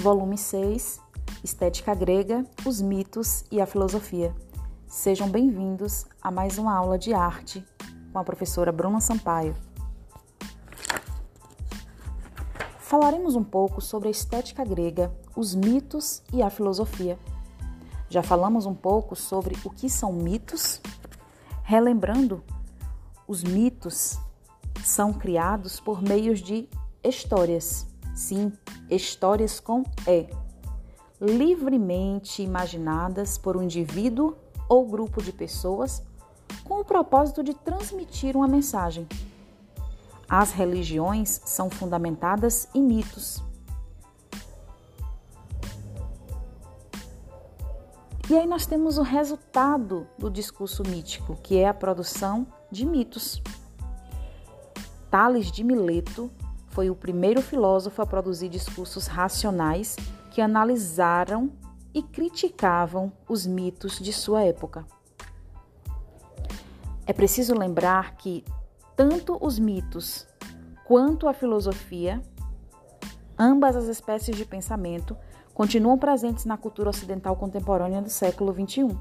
volume 6, Estética Grega, os Mitos e a Filosofia. Sejam bem-vindos a mais uma aula de arte com a professora Bruna Sampaio. Falaremos um pouco sobre a estética grega, os mitos e a filosofia. Já falamos um pouco sobre o que são mitos? Relembrando, os mitos são criados por meios de histórias. Sim, histórias com E, livremente imaginadas por um indivíduo ou grupo de pessoas com o propósito de transmitir uma mensagem. As religiões são fundamentadas em mitos. E aí nós temos o resultado do discurso mítico, que é a produção de mitos. Tales de Mileto foi o primeiro filósofo a produzir discursos racionais que analisaram e criticavam os mitos de sua época. É preciso lembrar que tanto os mitos quanto a filosofia, ambas as espécies de pensamento, continuam presentes na cultura ocidental contemporânea do século XXI.